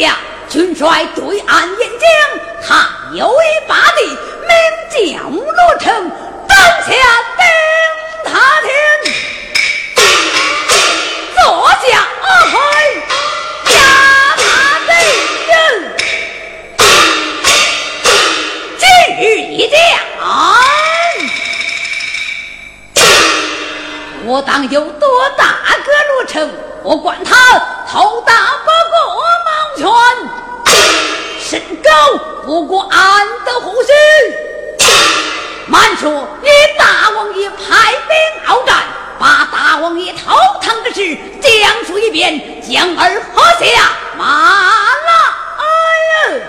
下，军帅对岸演讲，他有一把的名将罗成，当下登他天，坐下去，压他的人，今日一将。我当有多大个罗成？我管他头大不过毛全，身高不过俺的虎须。慢说你大王爷派兵鏖战，把大王爷投唐之事讲述一遍，将儿喝下马来呀！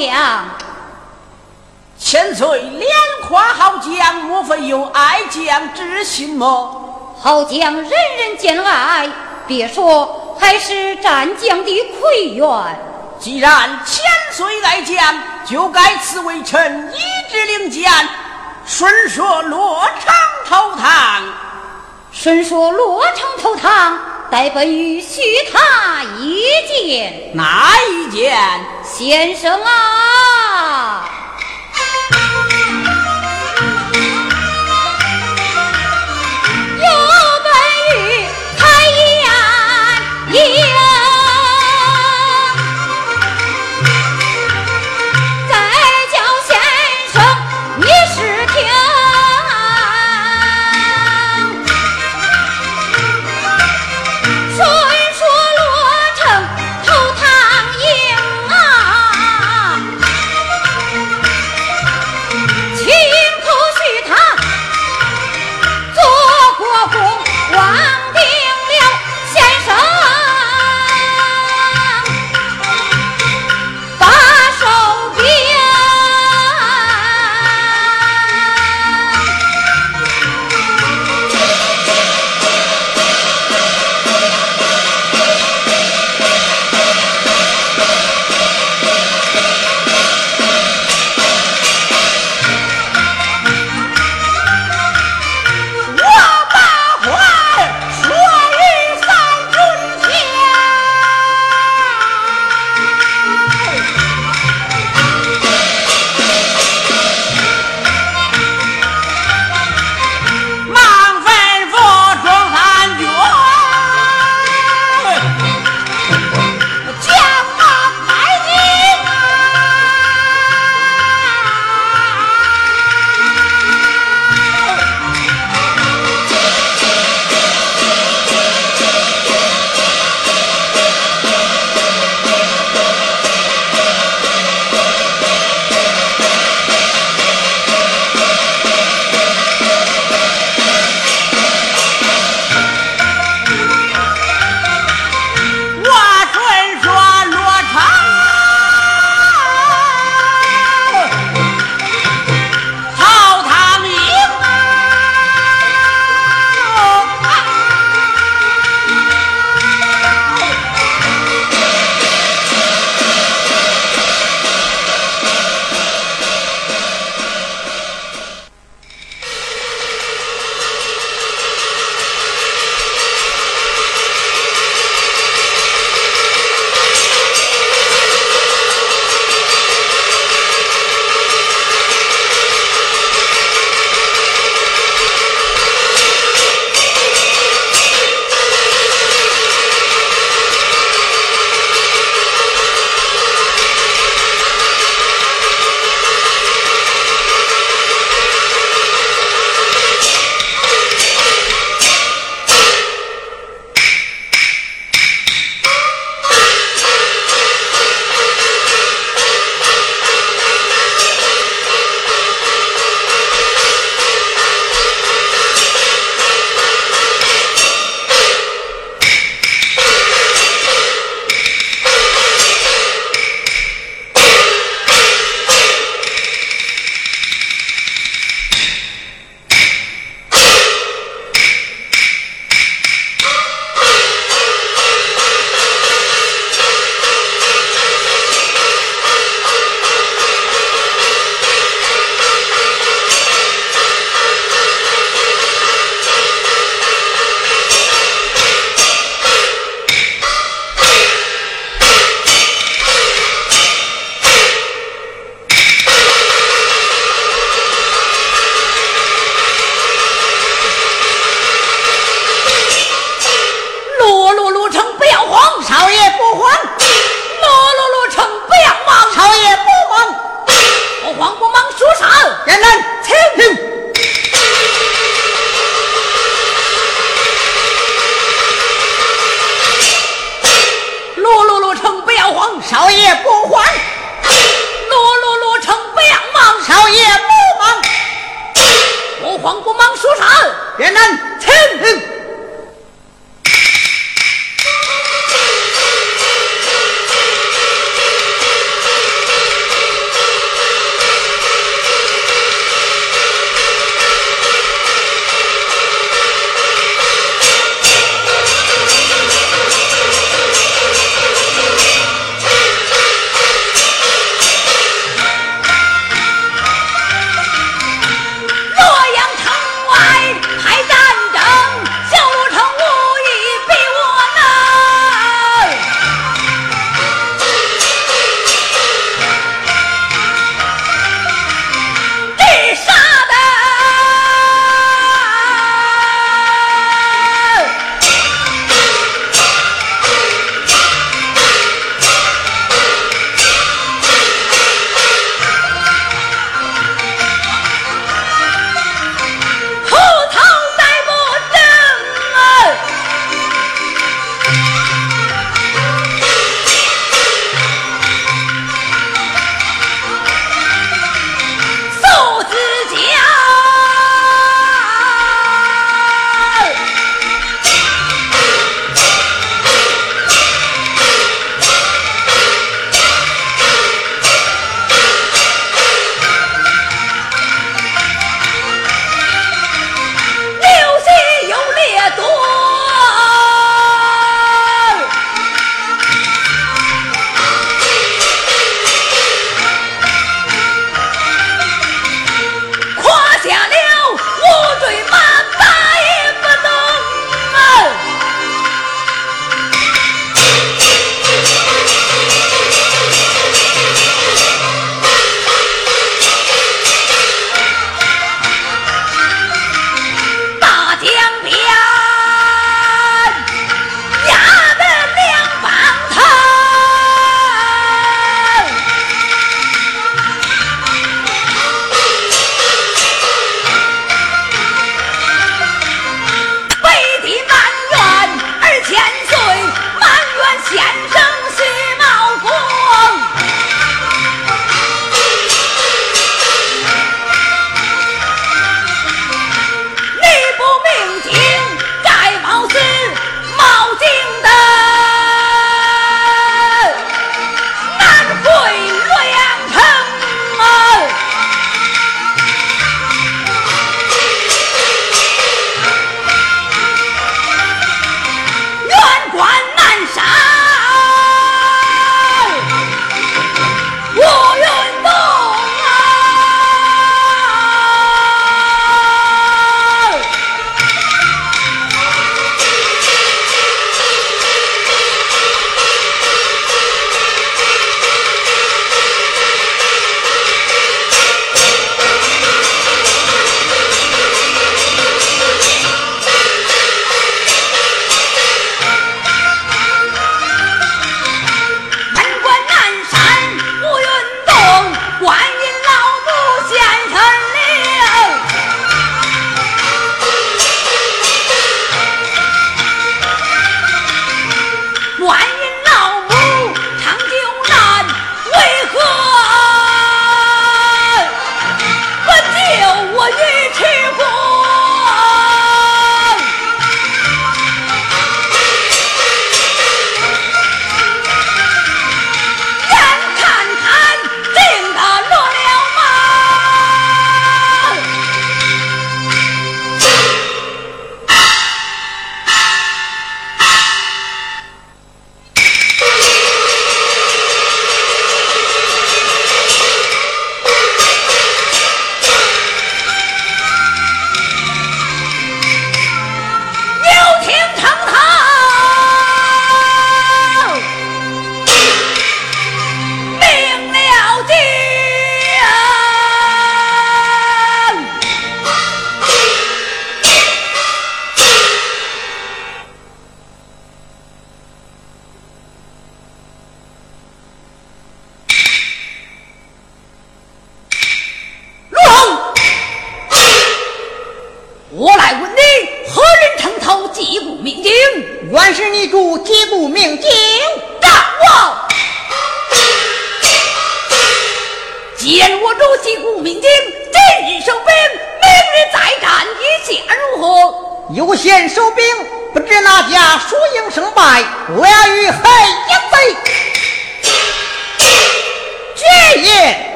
将！千岁连夸好将，莫非有爱将之心么？好将人人见爱，别说还是战将的魁元。既然千岁爱将，就该赐为臣一支令箭，顺说罗成投唐。顺说罗成投唐，待本于许他一见。哪一剑？先生啊！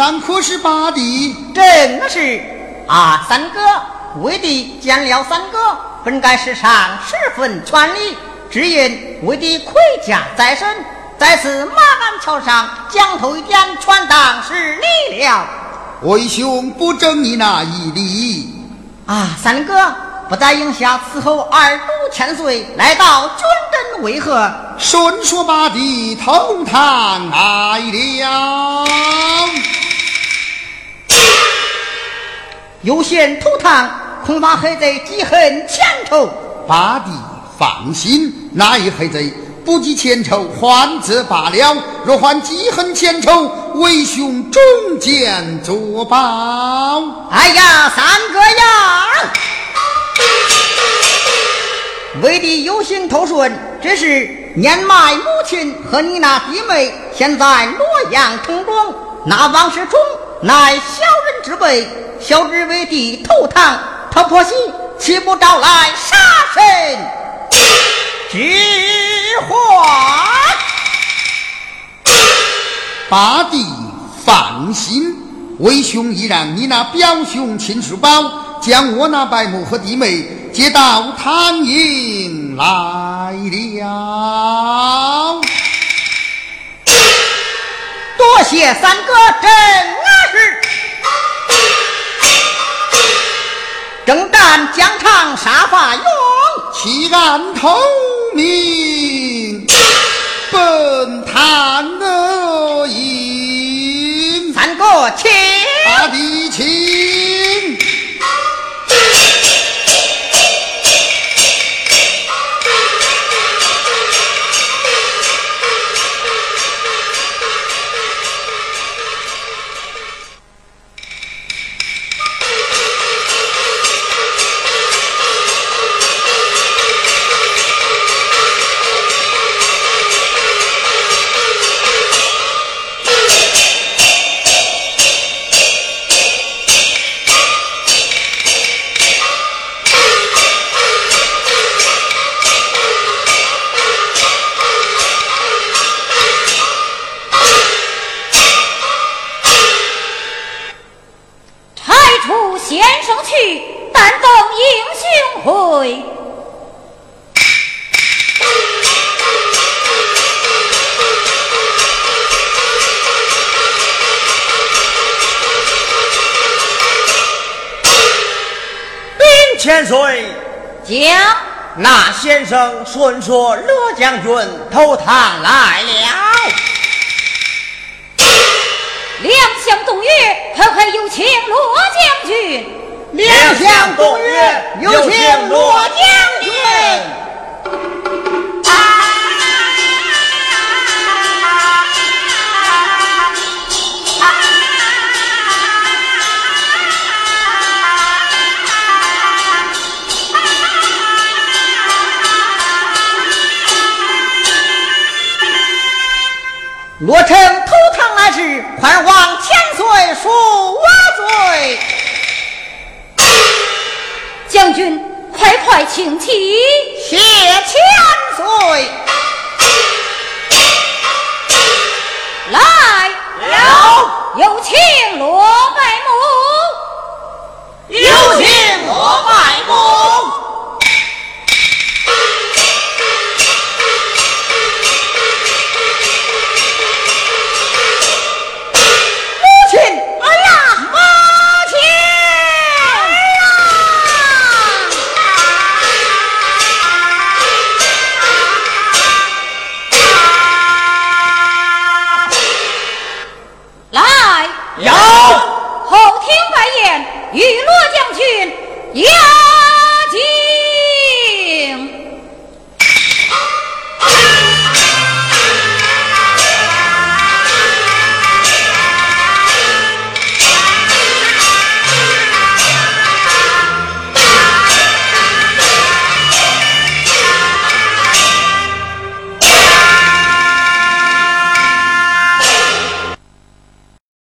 是马上可是八弟，正是啊三哥。魏帝见了三哥，本该世上十分全力，只因魏帝盔甲在身，在此马鞍桥上将头一点，全当是你了。为兄不争你那一礼啊，三哥。不在营下伺候二主千岁，来到军阵为何？顺说八弟同堂来了，有闲投堂，恐怕黑贼记恨前仇。八弟放心，那一黑贼不记前仇，还则罢了；若还记恨前仇，为兄中箭作报。哎呀，三哥呀！为弟有心投顺，只是年迈母亲和你那弟妹现在洛阳城中，那王世充乃小人之辈，小侄为帝投堂，他婆媳岂不招来杀身之祸？八弟放心，为兄已让你那表兄秦叔宝。将我那伯母和弟妹接到唐营来了，谢三哥真是，征战疆场杀伐勇，弃暗投明，本探而营。三哥请，大弟请。千岁，将那先生顺说乐将军投唐来了。两相动员，可可有请罗将军。两相动约，有请罗将军。罗成投唐来迟，快往千岁恕我罪。将军，快快请起。谢千岁。来了，有请罗拜母。有请罗拜。母有